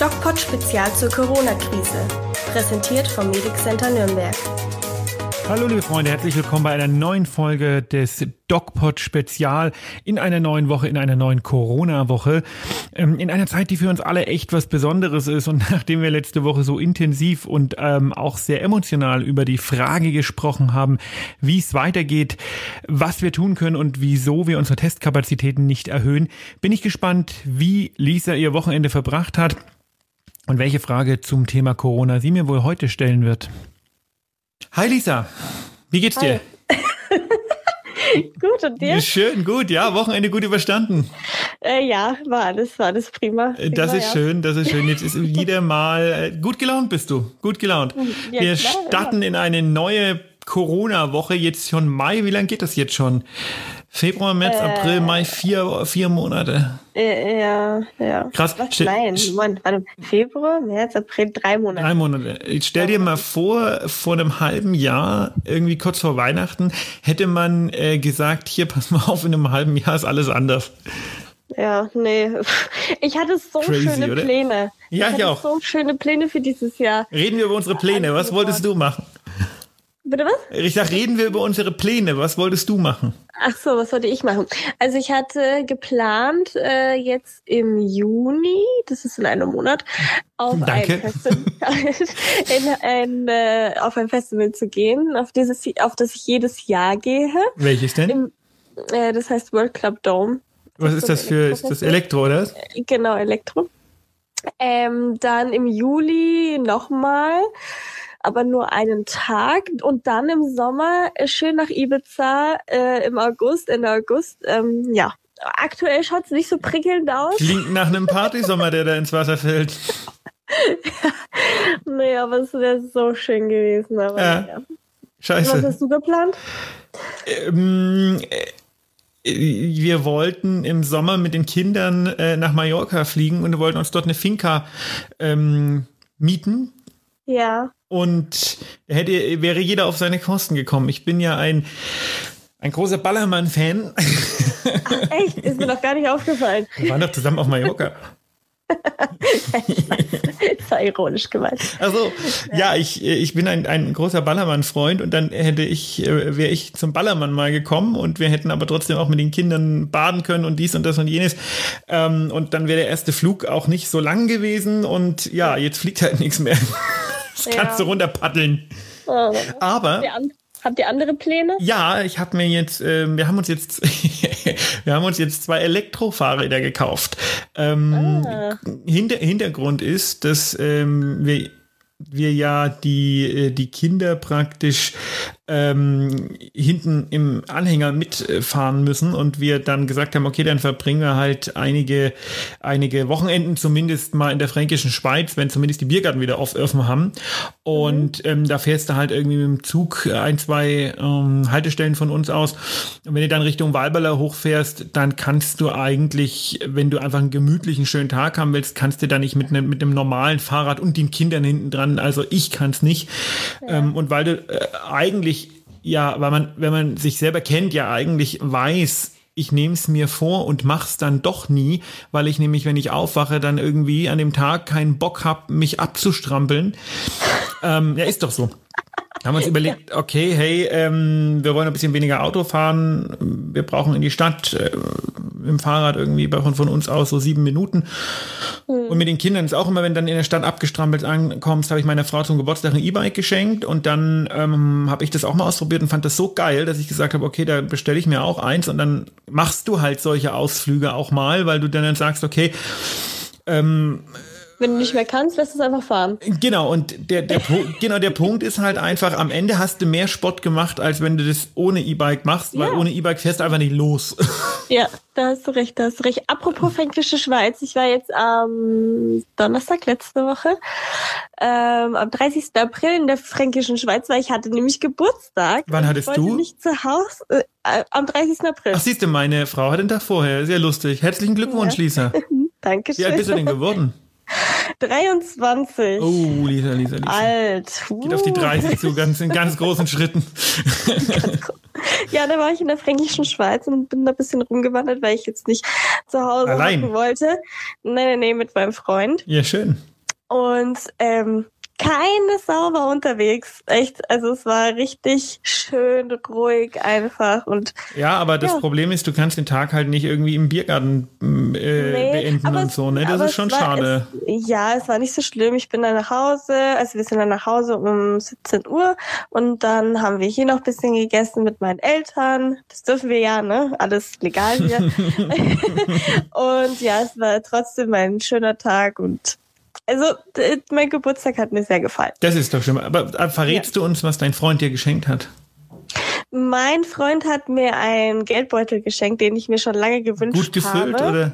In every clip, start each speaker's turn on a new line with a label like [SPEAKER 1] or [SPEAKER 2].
[SPEAKER 1] DocPod Spezial zur Corona-Krise. Präsentiert vom Medic Center Nürnberg.
[SPEAKER 2] Hallo liebe Freunde, herzlich willkommen bei einer neuen Folge des DocPod Spezial in einer neuen Woche, in einer neuen Corona-Woche. Ähm, in einer Zeit, die für uns alle echt was Besonderes ist und nachdem wir letzte Woche so intensiv und ähm, auch sehr emotional über die Frage gesprochen haben, wie es weitergeht, was wir tun können und wieso wir unsere Testkapazitäten nicht erhöhen, bin ich gespannt, wie Lisa ihr Wochenende verbracht hat und welche Frage zum Thema Corona sie mir wohl heute stellen wird. Hi Lisa, wie geht's dir?
[SPEAKER 3] gut und dir?
[SPEAKER 2] Schön, gut, ja, Wochenende gut überstanden.
[SPEAKER 3] Äh, ja, war alles, war alles prima.
[SPEAKER 2] prima das ist ja. schön, das ist schön. Jetzt ist wieder mal äh, gut gelaunt bist du, gut gelaunt. Ja, Wir klar, starten ja. in eine neue Corona-Woche, jetzt schon Mai. Wie lange geht das jetzt schon? Februar, März, äh, April, Mai, vier, vier Monate.
[SPEAKER 3] Äh, ja, ja.
[SPEAKER 2] Krass.
[SPEAKER 3] Was? Nein, Moment, warte. Februar, März, April, drei Monate.
[SPEAKER 2] Drei Monate. Ich stell dir mal vor, vor einem halben Jahr, irgendwie kurz vor Weihnachten, hätte man äh, gesagt, hier, pass mal auf, in einem halben Jahr ist alles anders.
[SPEAKER 3] Ja, nee. Ich hatte so Crazy, schöne oder? Pläne.
[SPEAKER 2] Ja, ich,
[SPEAKER 3] ich
[SPEAKER 2] auch.
[SPEAKER 3] so schöne Pläne für dieses Jahr.
[SPEAKER 2] Reden wir über unsere Pläne. Was wolltest du machen?
[SPEAKER 3] Bitte was?
[SPEAKER 2] Ich sag, reden wir über unsere Pläne. Was wolltest du machen?
[SPEAKER 3] Ach so, was wollte ich machen? Also ich hatte geplant, äh, jetzt im Juni, das ist in einem Monat, auf
[SPEAKER 2] Danke.
[SPEAKER 3] ein Festival, in ein, äh, auf ein Festival zu gehen, auf dieses, auf das ich jedes Jahr gehe.
[SPEAKER 2] Welches denn? Im,
[SPEAKER 3] äh, das heißt World Club Dome.
[SPEAKER 2] Was ist das für, ist das Elektro, oder?
[SPEAKER 3] Genau, Elektro. Ähm, dann im Juli nochmal aber nur einen Tag und dann im Sommer äh, schön nach Ibiza äh, im August, Ende August. Ähm, ja, aktuell schaut es nicht so prickelnd aus.
[SPEAKER 2] Klingt nach einem Partysommer, der da ins Wasser fällt.
[SPEAKER 3] ja. Nee, aber es wäre so schön gewesen. Aber ja. ja.
[SPEAKER 2] Scheiße.
[SPEAKER 3] Was hast du geplant?
[SPEAKER 2] Ähm, äh, wir wollten im Sommer mit den Kindern äh, nach Mallorca fliegen und wollten uns dort eine Finca ähm, mieten.
[SPEAKER 3] Ja.
[SPEAKER 2] Und hätte, wäre jeder auf seine Kosten gekommen. Ich bin ja ein, ein großer Ballermann-Fan.
[SPEAKER 3] Echt? Ist mir doch gar nicht aufgefallen.
[SPEAKER 2] Wir waren doch zusammen auf Mallorca.
[SPEAKER 3] das war ironisch gemeint.
[SPEAKER 2] Also ja, ich, ich bin ein, ein großer Ballermann-Freund und dann hätte ich, äh, wäre ich zum Ballermann mal gekommen und wir hätten aber trotzdem auch mit den Kindern baden können und dies und das und jenes. Ähm, und dann wäre der erste Flug auch nicht so lang gewesen und ja, jetzt fliegt halt nichts mehr. Das kannst ja. du runterpaddeln. Oh. Aber.
[SPEAKER 3] Habt ihr andere Pläne?
[SPEAKER 2] Ja, ich habe mir jetzt, äh, wir haben uns jetzt, wir haben uns jetzt zwei Elektrofahrräder gekauft. Ähm, ah. Hinter, Hintergrund ist, dass ähm, wir wir ja die, äh, die Kinder praktisch ähm, hinten im Anhänger mitfahren müssen und wir dann gesagt haben, okay, dann verbringen wir halt einige, einige Wochenenden zumindest mal in der fränkischen Schweiz, wenn zumindest die Biergarten wieder offen haben. Und mhm. ähm, da fährst du halt irgendwie mit dem Zug ein, zwei ähm, Haltestellen von uns aus. Und wenn du dann Richtung Walberler hochfährst, dann kannst du eigentlich, wenn du einfach einen gemütlichen, schönen Tag haben willst, kannst du da nicht mit, ne, mit einem normalen Fahrrad und den Kindern hinten dran, also ich kann es nicht. Ja. Ähm, und weil du äh, eigentlich ja, weil man, wenn man sich selber kennt, ja eigentlich weiß, ich nehme es mir vor und mach's dann doch nie, weil ich nämlich, wenn ich aufwache, dann irgendwie an dem Tag keinen Bock hab, mich abzustrampeln. ähm, ja, ist doch so haben uns überlegt, okay, hey, ähm, wir wollen ein bisschen weniger Auto fahren, wir brauchen in die Stadt äh, im Fahrrad irgendwie von, von uns aus so sieben Minuten. Mhm. Und mit den Kindern ist auch immer, wenn dann in der Stadt abgestrampelt ankommst, habe ich meiner Frau zum Geburtstag ein E-Bike geschenkt und dann ähm, habe ich das auch mal ausprobiert und fand das so geil, dass ich gesagt habe, okay, da bestelle ich mir auch eins und dann machst du halt solche Ausflüge auch mal, weil du dann, dann sagst, okay, ähm,
[SPEAKER 3] wenn du nicht mehr kannst, lässt es einfach fahren.
[SPEAKER 2] Genau, und der, der, genau, der Punkt ist halt einfach, am Ende hast du mehr Sport gemacht, als wenn du das ohne E-Bike machst, weil ja. ohne E-Bike fährst du einfach nicht los.
[SPEAKER 3] Ja, da hast du recht, da hast du recht. Apropos Fränkische Schweiz, ich war jetzt am Donnerstag letzte Woche, ähm, am 30. April in der Fränkischen Schweiz, weil ich hatte nämlich Geburtstag.
[SPEAKER 2] Wann hattest du?
[SPEAKER 3] nicht zu Hause, äh, äh, am 30. April.
[SPEAKER 2] Ach, siehst du, meine Frau hat den Tag vorher. Sehr lustig. Herzlichen Glückwunsch, ja. Lisa.
[SPEAKER 3] Dankeschön.
[SPEAKER 2] Wie alt bist du denn geworden?
[SPEAKER 3] 23.
[SPEAKER 2] Oh, Lisa, Lisa, Lisa.
[SPEAKER 3] Alt.
[SPEAKER 2] Geht auf die 30 so ganz, in ganz großen Schritten.
[SPEAKER 3] ja, da war ich in der fränkischen Schweiz und bin da ein bisschen rumgewandert, weil ich jetzt nicht zu Hause
[SPEAKER 2] Allein.
[SPEAKER 3] wollte. Nee, nee, nee, mit meinem Freund.
[SPEAKER 2] Ja, schön.
[SPEAKER 3] Und ähm, keine Sau war unterwegs. Echt, also es war richtig schön, ruhig einfach und.
[SPEAKER 2] Ja, aber das ja. Problem ist, du kannst den Tag halt nicht irgendwie im Biergarten äh, nee, beenden und so, ne? Das ist schon
[SPEAKER 3] war,
[SPEAKER 2] schade.
[SPEAKER 3] Es, ja, es war nicht so schlimm. Ich bin dann nach Hause, also wir sind dann nach Hause um 17 Uhr und dann haben wir hier noch ein bisschen gegessen mit meinen Eltern. Das dürfen wir ja, ne? Alles legal hier. und ja, es war trotzdem ein schöner Tag und also, mein Geburtstag hat mir sehr gefallen.
[SPEAKER 2] Das ist doch schön. Aber verrätst ja. du uns, was dein Freund dir geschenkt hat?
[SPEAKER 3] Mein Freund hat mir einen Geldbeutel geschenkt, den ich mir schon lange gewünscht habe. Gut gefüllt,
[SPEAKER 2] habe.
[SPEAKER 3] oder?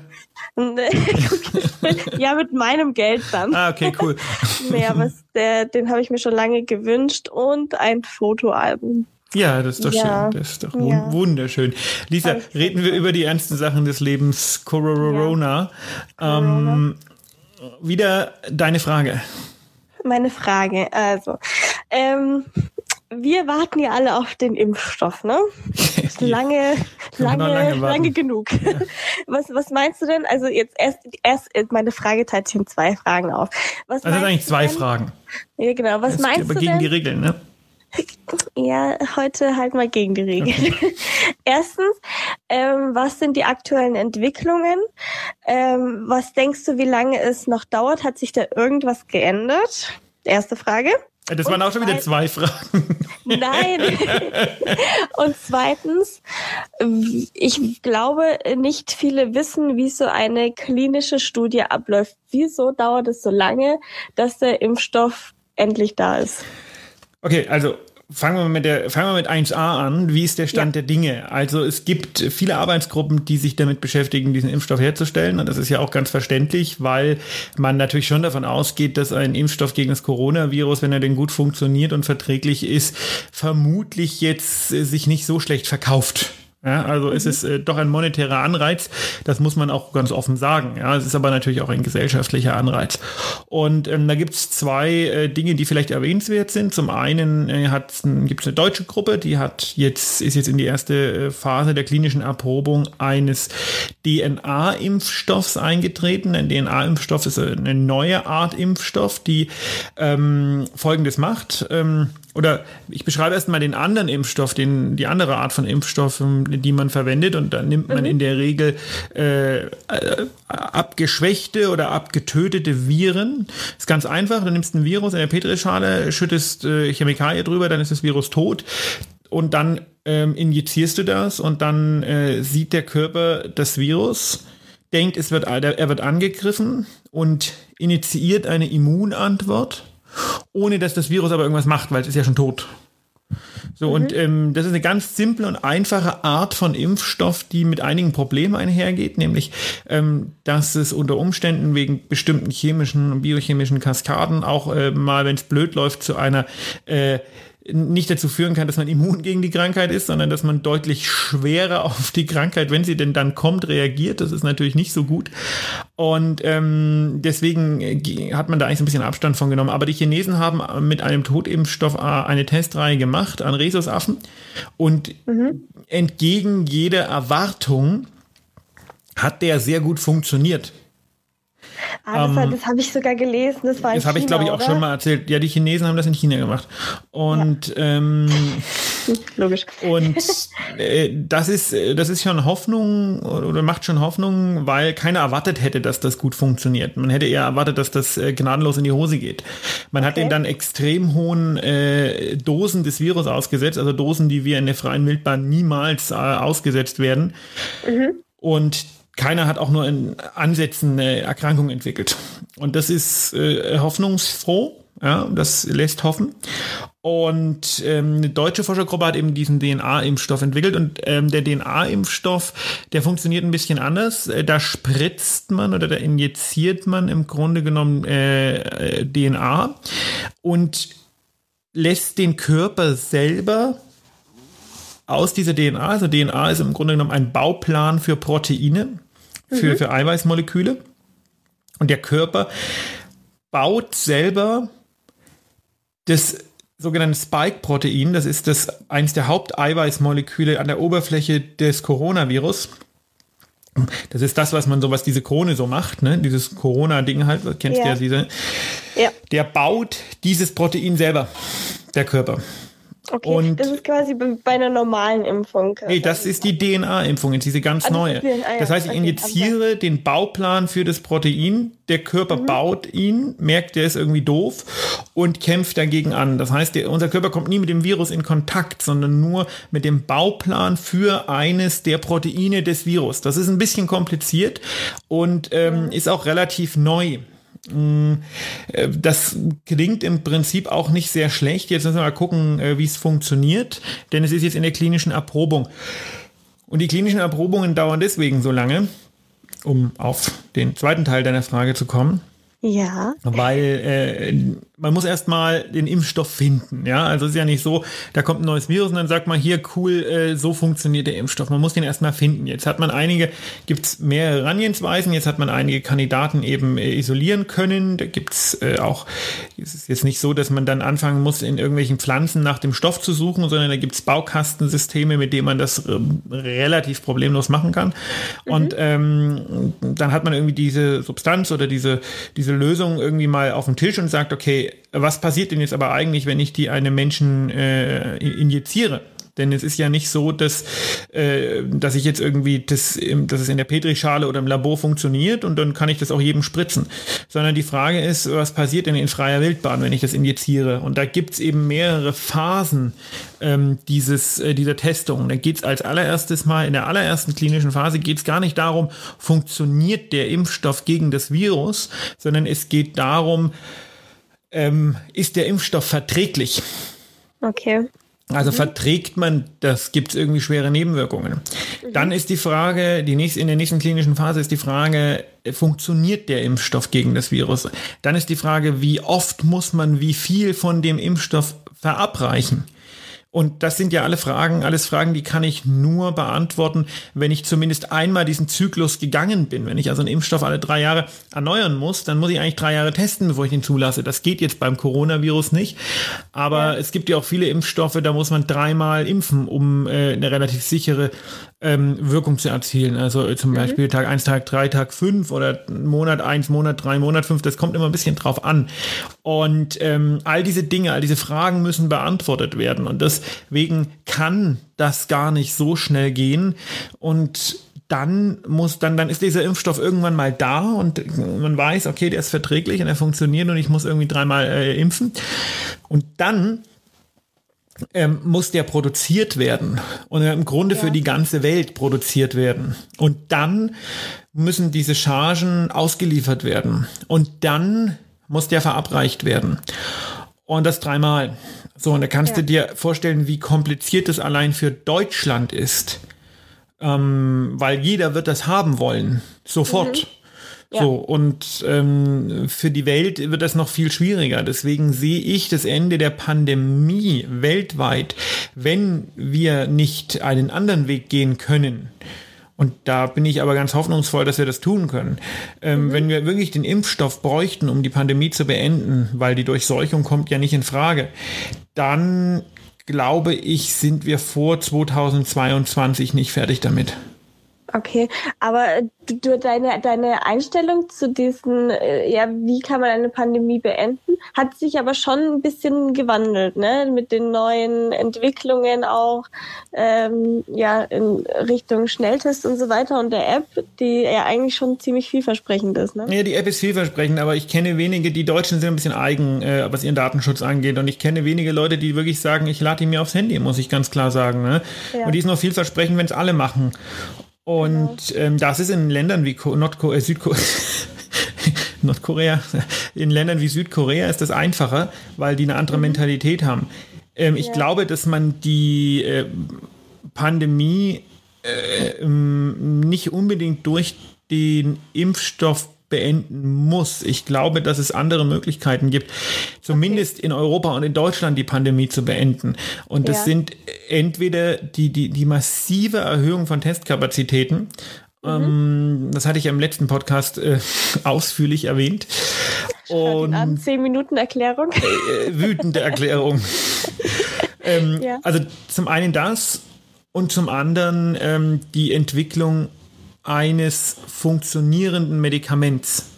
[SPEAKER 3] ja, mit meinem Geld dann.
[SPEAKER 2] Ah, okay, cool.
[SPEAKER 3] nee, aber der, den habe ich mir schon lange gewünscht und ein Fotoalbum.
[SPEAKER 2] Ja, das ist doch ja. schön. Das ist doch ja. wunderschön. Lisa, reden wir über die ernsten Sachen des Lebens. Corona. Ja. Ähm, wieder deine Frage.
[SPEAKER 3] Meine Frage, also. Ähm, wir warten ja alle auf den Impfstoff, ne? lange, lange, lange, lange, genug. Ja. Was, was meinst du denn? Also jetzt erst, erst meine Frage teilt sich in zwei Fragen auf.
[SPEAKER 2] Was also das sind eigentlich zwei denn? Fragen.
[SPEAKER 3] Ja, genau. Was
[SPEAKER 2] das
[SPEAKER 3] meinst du
[SPEAKER 2] gegen
[SPEAKER 3] denn?
[SPEAKER 2] die Regeln, ne?
[SPEAKER 3] Ja, heute halt mal gegen die Regeln. Okay. Erstens, ähm, was sind die aktuellen Entwicklungen? Ähm, was denkst du, wie lange es noch dauert? Hat sich da irgendwas geändert? Erste Frage.
[SPEAKER 2] Das waren auch schon wieder zwei Fragen.
[SPEAKER 3] Nein. Und zweitens, ich glaube, nicht viele wissen, wie so eine klinische Studie abläuft. Wieso dauert es so lange, dass der Impfstoff endlich da ist?
[SPEAKER 2] Okay, also Fangen wir mit der, fangen wir mit 1a an. Wie ist der Stand ja. der Dinge? Also es gibt viele Arbeitsgruppen, die sich damit beschäftigen, diesen Impfstoff herzustellen. Und das ist ja auch ganz verständlich, weil man natürlich schon davon ausgeht, dass ein Impfstoff gegen das Coronavirus, wenn er denn gut funktioniert und verträglich ist, vermutlich jetzt sich nicht so schlecht verkauft. Ja, also mhm. es ist äh, doch ein monetärer Anreiz, das muss man auch ganz offen sagen. Ja, es ist aber natürlich auch ein gesellschaftlicher Anreiz. Und ähm, da gibt es zwei äh, Dinge, die vielleicht erwähnenswert sind. Zum einen äh, gibt es eine deutsche Gruppe, die hat jetzt, ist jetzt in die erste äh, Phase der klinischen Erprobung eines DNA-Impfstoffs eingetreten. Ein DNA-Impfstoff ist eine neue Art Impfstoff, die ähm, folgendes macht. Ähm, oder ich beschreibe erstmal den anderen Impfstoff, den, die andere Art von Impfstoffen, die man verwendet. Und da nimmt man mhm. in der Regel äh, abgeschwächte oder abgetötete Viren. Das ist ganz einfach. Du nimmst ein Virus in der Petrischale, schüttest äh, Chemikalie drüber, dann ist das Virus tot. Und dann ähm, injizierst du das und dann äh, sieht der Körper das Virus, denkt, es wird, er wird angegriffen und initiiert eine Immunantwort ohne dass das Virus aber irgendwas macht, weil es ist ja schon tot. So, mhm. und ähm, das ist eine ganz simple und einfache Art von Impfstoff, die mit einigen Problemen einhergeht, nämlich, ähm, dass es unter Umständen wegen bestimmten chemischen und biochemischen Kaskaden auch äh, mal, wenn es blöd läuft, zu einer äh, nicht dazu führen kann, dass man immun gegen die Krankheit ist, sondern dass man deutlich schwerer auf die Krankheit, wenn sie denn dann kommt, reagiert. Das ist natürlich nicht so gut. Und ähm, deswegen äh, hat man da eigentlich so ein bisschen Abstand von genommen. Aber die Chinesen haben mit einem Totimpfstoff äh, eine Testreihe gemacht an Rhesusaffen und mhm. entgegen jeder Erwartung hat der sehr gut funktioniert.
[SPEAKER 3] Ah, das, ähm, das habe ich sogar gelesen. Das war
[SPEAKER 2] Das habe ich, glaube ich, auch oder? schon mal erzählt. Ja, die Chinesen haben das in China gemacht. Und ja. ähm,
[SPEAKER 3] logisch.
[SPEAKER 2] Und äh, das ist das ist schon Hoffnung oder macht schon Hoffnung, weil keiner erwartet hätte, dass das gut funktioniert. Man hätte eher erwartet, dass das äh, gnadenlos in die Hose geht. Man okay. hat den dann extrem hohen äh, Dosen des Virus ausgesetzt, also Dosen, die wir in der freien Wildbahn niemals äh, ausgesetzt werden. Mhm. Und keiner hat auch nur in Ansätzen eine Erkrankung entwickelt. Und das ist äh, hoffnungsfroh. Ja, das lässt hoffen. Und ähm, eine deutsche Forschergruppe hat eben diesen DNA-Impfstoff entwickelt. Und ähm, der DNA-Impfstoff, der funktioniert ein bisschen anders. Äh, da spritzt man oder da injiziert man im Grunde genommen äh, äh DNA und lässt den Körper selber aus dieser DNA, also DNA ist im Grunde genommen ein Bauplan für Proteine, für, mhm. für Eiweißmoleküle. Und der Körper baut selber das sogenannte Spike-Protein, das ist das eines der Haupteiweißmoleküle an der Oberfläche des Coronavirus. das ist das, was man so, was diese Krone so macht, ne? Dieses Corona-Ding halt, kennst du ja. ja diese. Ja. Der baut dieses Protein selber, der Körper.
[SPEAKER 3] Okay, und das ist quasi bei einer normalen Impfung.
[SPEAKER 2] Nee, das ist die DNA-Impfung, jetzt diese ganz ah, neue. Das, ja. das heißt, ich okay, injiziere okay. den Bauplan für das Protein, der Körper mhm. baut ihn, merkt, der ist irgendwie doof und kämpft dagegen an. Das heißt, der, unser Körper kommt nie mit dem Virus in Kontakt, sondern nur mit dem Bauplan für eines der Proteine des Virus. Das ist ein bisschen kompliziert und ähm, mhm. ist auch relativ neu. Äh, das klingt im Prinzip auch nicht sehr schlecht. Jetzt müssen wir mal gucken, äh, wie es funktioniert, denn es ist jetzt in der klinischen Erprobung. Und die klinischen Erprobungen dauern deswegen so lange, um auf den zweiten Teil deiner Frage zu kommen.
[SPEAKER 3] Ja.
[SPEAKER 2] Weil äh, man muss erstmal den Impfstoff finden. Ja, also es ist ja nicht so, da kommt ein neues Virus und dann sagt man hier, cool, äh, so funktioniert der Impfstoff. Man muss den erstmal finden. Jetzt hat man einige, gibt es mehrere Herangehensweisen, jetzt hat man einige Kandidaten eben äh, isolieren können. Da gibt es äh, auch, es ist jetzt nicht so, dass man dann anfangen muss, in irgendwelchen Pflanzen nach dem Stoff zu suchen, sondern da gibt es Baukastensysteme, mit denen man das äh, relativ problemlos machen kann. Mhm. Und ähm, dann hat man irgendwie diese Substanz oder diese, diese Lösung irgendwie mal auf dem Tisch und sagt, okay, was passiert denn jetzt aber eigentlich, wenn ich die einem Menschen äh, injiziere? Denn es ist ja nicht so, dass, äh, dass ich jetzt irgendwie, das, dass es in der Petrischale oder im Labor funktioniert und dann kann ich das auch jedem spritzen. Sondern die Frage ist, was passiert denn in freier Wildbahn, wenn ich das injiziere? Und da gibt's eben mehrere Phasen ähm, dieses, äh, dieser Testung. Da geht's als allererstes mal, in der allerersten klinischen Phase geht's gar nicht darum, funktioniert der Impfstoff gegen das Virus, sondern es geht darum, ähm, ist der Impfstoff verträglich?
[SPEAKER 3] Okay.
[SPEAKER 2] Also mhm. verträgt man das? Gibt es irgendwie schwere Nebenwirkungen? Mhm. Dann ist die Frage, die nächste, in der nächsten klinischen Phase ist die Frage, funktioniert der Impfstoff gegen das Virus? Dann ist die Frage, wie oft muss man wie viel von dem Impfstoff verabreichen? Und das sind ja alle Fragen, alles Fragen, die kann ich nur beantworten, wenn ich zumindest einmal diesen Zyklus gegangen bin. Wenn ich also einen Impfstoff alle drei Jahre erneuern muss, dann muss ich eigentlich drei Jahre testen, bevor ich den zulasse. Das geht jetzt beim Coronavirus nicht. Aber ja. es gibt ja auch viele Impfstoffe, da muss man dreimal impfen, um äh, eine relativ sichere ähm, Wirkung zu erzielen. Also zum mhm. Beispiel Tag 1, Tag 3, Tag 5 oder Monat 1, Monat 3, Monat 5. Das kommt immer ein bisschen drauf an. Und ähm, all diese Dinge, all diese Fragen müssen beantwortet werden. Und deswegen kann das gar nicht so schnell gehen. Und dann muss dann dann ist dieser Impfstoff irgendwann mal da und man weiß, okay, der ist verträglich und er funktioniert und ich muss irgendwie dreimal äh, impfen. Und dann ähm, muss der produziert werden und im Grunde ja. für die ganze Welt produziert werden. Und dann müssen diese Chargen ausgeliefert werden. Und dann muss der verabreicht werden. Und das dreimal. So, und da kannst ja. du dir vorstellen, wie kompliziert es allein für Deutschland ist. Ähm, weil jeder wird das haben wollen. Sofort. Mhm. Ja. So, und ähm, für die Welt wird das noch viel schwieriger. Deswegen sehe ich das Ende der Pandemie weltweit, wenn wir nicht einen anderen Weg gehen können. Und da bin ich aber ganz hoffnungsvoll, dass wir das tun können. Ähm, mhm. Wenn wir wirklich den Impfstoff bräuchten, um die Pandemie zu beenden, weil die Durchseuchung kommt ja nicht in Frage, dann glaube ich, sind wir vor 2022 nicht fertig damit.
[SPEAKER 3] Okay, aber du, deine, deine Einstellung zu diesen, äh, ja, wie kann man eine Pandemie beenden, hat sich aber schon ein bisschen gewandelt, ne? Mit den neuen Entwicklungen auch, ähm, ja, in Richtung Schnelltest und so weiter und der App, die ja eigentlich schon ziemlich vielversprechend ist, ne?
[SPEAKER 2] Ja, die App ist vielversprechend, aber ich kenne wenige, die Deutschen sind ein bisschen eigen, äh, was ihren Datenschutz angeht und ich kenne wenige Leute, die wirklich sagen, ich lade die mir aufs Handy, muss ich ganz klar sagen, ne? Ja. Und die ist noch vielversprechend, wenn es alle machen. Und genau. ähm, das ist in Ländern wie Nordkorea, äh, Südkorea, Nordkorea, in Ländern wie Südkorea ist das einfacher, weil die eine andere mhm. Mentalität haben. Ähm, ich ja. glaube, dass man die äh, Pandemie äh, ähm, nicht unbedingt durch den Impfstoff beenden muss. Ich glaube, dass es andere Möglichkeiten gibt, zumindest okay. in Europa und in Deutschland die Pandemie zu beenden. Und das ja. sind entweder die, die, die massive Erhöhung von Testkapazitäten, mhm. ähm, das hatte ich im letzten Podcast äh, ausführlich erwähnt.
[SPEAKER 3] Und an, 10 Minuten Erklärung.
[SPEAKER 2] Äh, äh, wütende Erklärung. ähm, ja. Also zum einen das und zum anderen ähm, die Entwicklung eines funktionierenden Medikaments.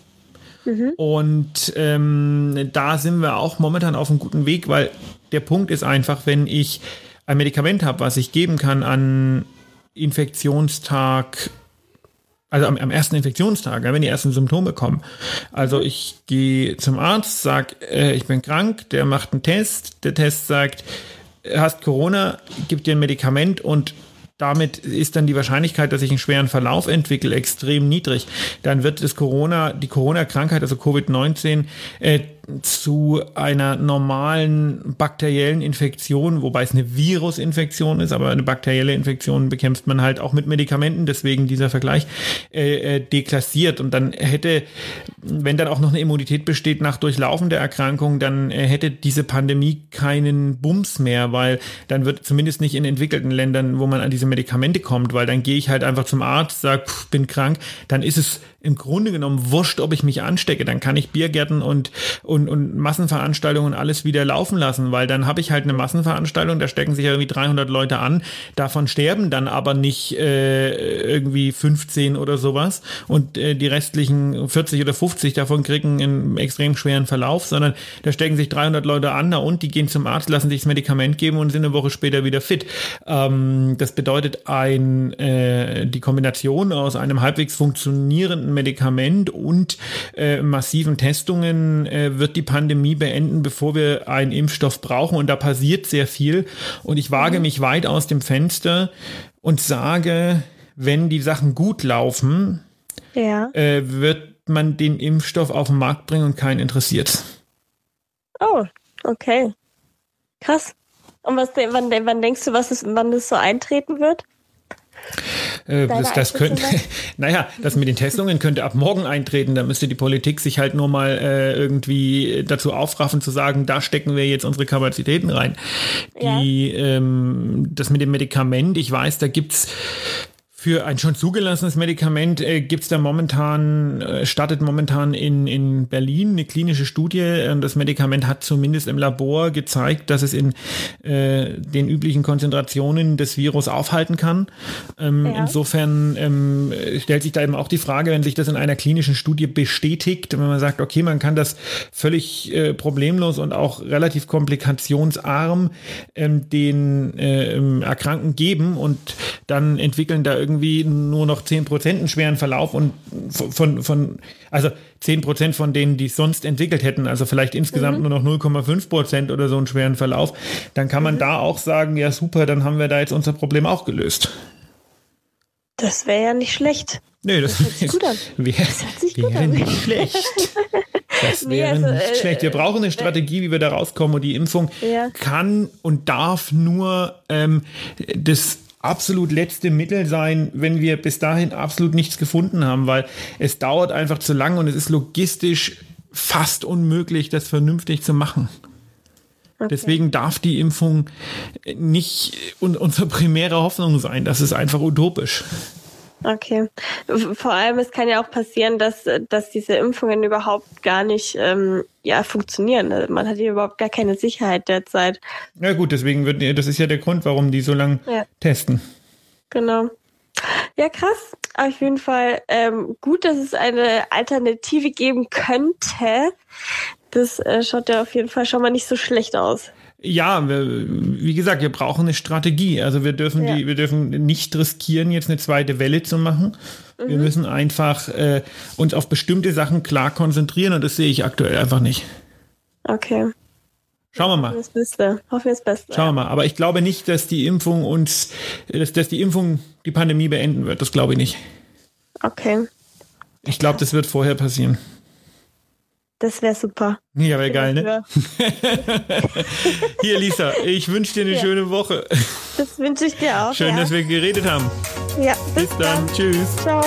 [SPEAKER 2] Mhm. Und ähm, da sind wir auch momentan auf einem guten Weg, weil der Punkt ist einfach, wenn ich ein Medikament habe, was ich geben kann an Infektionstag also am, am, ersten Infektionstag, wenn die ersten Symptome kommen. Also ich gehe zum Arzt, sag, äh, ich bin krank, der macht einen Test, der Test sagt, hast Corona, gibt dir ein Medikament und damit ist dann die Wahrscheinlichkeit, dass ich einen schweren Verlauf entwickle, extrem niedrig. Dann wird das Corona, die Corona-Krankheit, also Covid-19, äh, zu einer normalen bakteriellen Infektion, wobei es eine Virusinfektion ist, aber eine bakterielle Infektion bekämpft man halt auch mit Medikamenten, deswegen dieser Vergleich äh, äh, deklassiert. Und dann hätte, wenn dann auch noch eine Immunität besteht nach Durchlaufen der Erkrankung, dann äh, hätte diese Pandemie keinen Bums mehr, weil dann wird zumindest nicht in entwickelten Ländern, wo man an diese Medikamente kommt, weil dann gehe ich halt einfach zum Arzt, sage, bin krank, dann ist es im Grunde genommen wurscht, ob ich mich anstecke. Dann kann ich Biergärten und, und, und Massenveranstaltungen alles wieder laufen lassen, weil dann habe ich halt eine Massenveranstaltung, da stecken sich irgendwie 300 Leute an, davon sterben dann aber nicht äh, irgendwie 15 oder sowas und äh, die restlichen 40 oder 50 davon kriegen einen extrem schweren Verlauf, sondern da stecken sich 300 Leute an und die gehen zum Arzt, lassen sich das Medikament geben und sind eine Woche später wieder fit. Ähm, das bedeutet ein, äh, die Kombination aus einem halbwegs funktionierenden Medikament und äh, massiven Testungen äh, wird die Pandemie beenden, bevor wir einen Impfstoff brauchen. Und da passiert sehr viel. Und ich wage mhm. mich weit aus dem Fenster und sage, wenn die Sachen gut laufen, ja. äh, wird man den Impfstoff auf den Markt bringen und keinen interessiert.
[SPEAKER 3] Oh, okay. Krass. Und was, wann, wann denkst du, was ist, wann das so eintreten wird?
[SPEAKER 2] Äh, das, das könnte, naja, das mit den Testungen könnte ab morgen eintreten. Da müsste die Politik sich halt nur mal äh, irgendwie dazu aufraffen zu sagen, da stecken wir jetzt unsere Kapazitäten rein. Ja. Die, ähm, das mit dem Medikament, ich weiß, da gibt's für ein schon zugelassenes Medikament äh, gibt es da momentan, äh, startet momentan in, in Berlin eine klinische Studie. Äh, das Medikament hat zumindest im Labor gezeigt, dass es in äh, den üblichen Konzentrationen des Virus aufhalten kann. Ähm, ja. Insofern ähm, stellt sich da eben auch die Frage, wenn sich das in einer klinischen Studie bestätigt, wenn man sagt, okay, man kann das völlig äh, problemlos und auch relativ komplikationsarm ähm, den äh, Erkrankten geben und dann entwickeln da irgendwie nur noch 10% einen schweren Verlauf und von, von also 10% von denen, die es sonst entwickelt hätten, also vielleicht insgesamt mhm. nur noch 0,5% oder so einen schweren Verlauf, dann kann man mhm. da auch sagen, ja super, dann haben wir da jetzt unser Problem auch gelöst.
[SPEAKER 3] Das wäre ja nicht schlecht.
[SPEAKER 2] Nö, das, das hört sich gut an. Wär, das hört sich gut an. nicht schlecht. Das wäre nee, also, nicht äh, schlecht. Wir brauchen eine Strategie, wie wir da rauskommen. Und die Impfung ja. kann und darf nur ähm, das absolut letzte Mittel sein, wenn wir bis dahin absolut nichts gefunden haben, weil es dauert einfach zu lang und es ist logistisch fast unmöglich, das vernünftig zu machen. Okay. Deswegen darf die Impfung nicht unsere primäre Hoffnung sein. Das ist einfach utopisch.
[SPEAKER 3] Okay. Vor allem, es kann ja auch passieren, dass, dass diese Impfungen überhaupt gar nicht ähm, ja, funktionieren. Man hat ja überhaupt gar keine Sicherheit derzeit.
[SPEAKER 2] Ja gut, deswegen wird, das ist ja der Grund, warum die so lange ja. testen.
[SPEAKER 3] Genau. Ja, krass. Auf jeden Fall ähm, gut, dass es eine Alternative geben könnte. Das äh, schaut ja auf jeden Fall schon mal nicht so schlecht aus.
[SPEAKER 2] Ja, wir, wie gesagt, wir brauchen eine Strategie. Also wir dürfen ja. die, wir dürfen nicht riskieren, jetzt eine zweite Welle zu machen. Mhm. Wir müssen einfach äh, uns auf bestimmte Sachen klar konzentrieren und das sehe ich aktuell einfach nicht.
[SPEAKER 3] Okay.
[SPEAKER 2] Schauen wir mal.
[SPEAKER 3] Das Beste. Hoffen wir das Beste.
[SPEAKER 2] Schauen wir mal. Aber ich glaube nicht, dass die Impfung uns, dass, dass die Impfung die Pandemie beenden wird. Das glaube ich nicht.
[SPEAKER 3] Okay.
[SPEAKER 2] Ich glaube, das wird vorher passieren.
[SPEAKER 3] Das wäre super.
[SPEAKER 2] Ja, wäre geil, ne? Hier, Lisa, ich wünsche dir eine ja. schöne Woche.
[SPEAKER 3] Das wünsche ich dir auch.
[SPEAKER 2] Schön, ja. dass wir geredet haben.
[SPEAKER 3] Ja, bis, bis dann. dann.
[SPEAKER 2] Tschüss.
[SPEAKER 3] Ciao.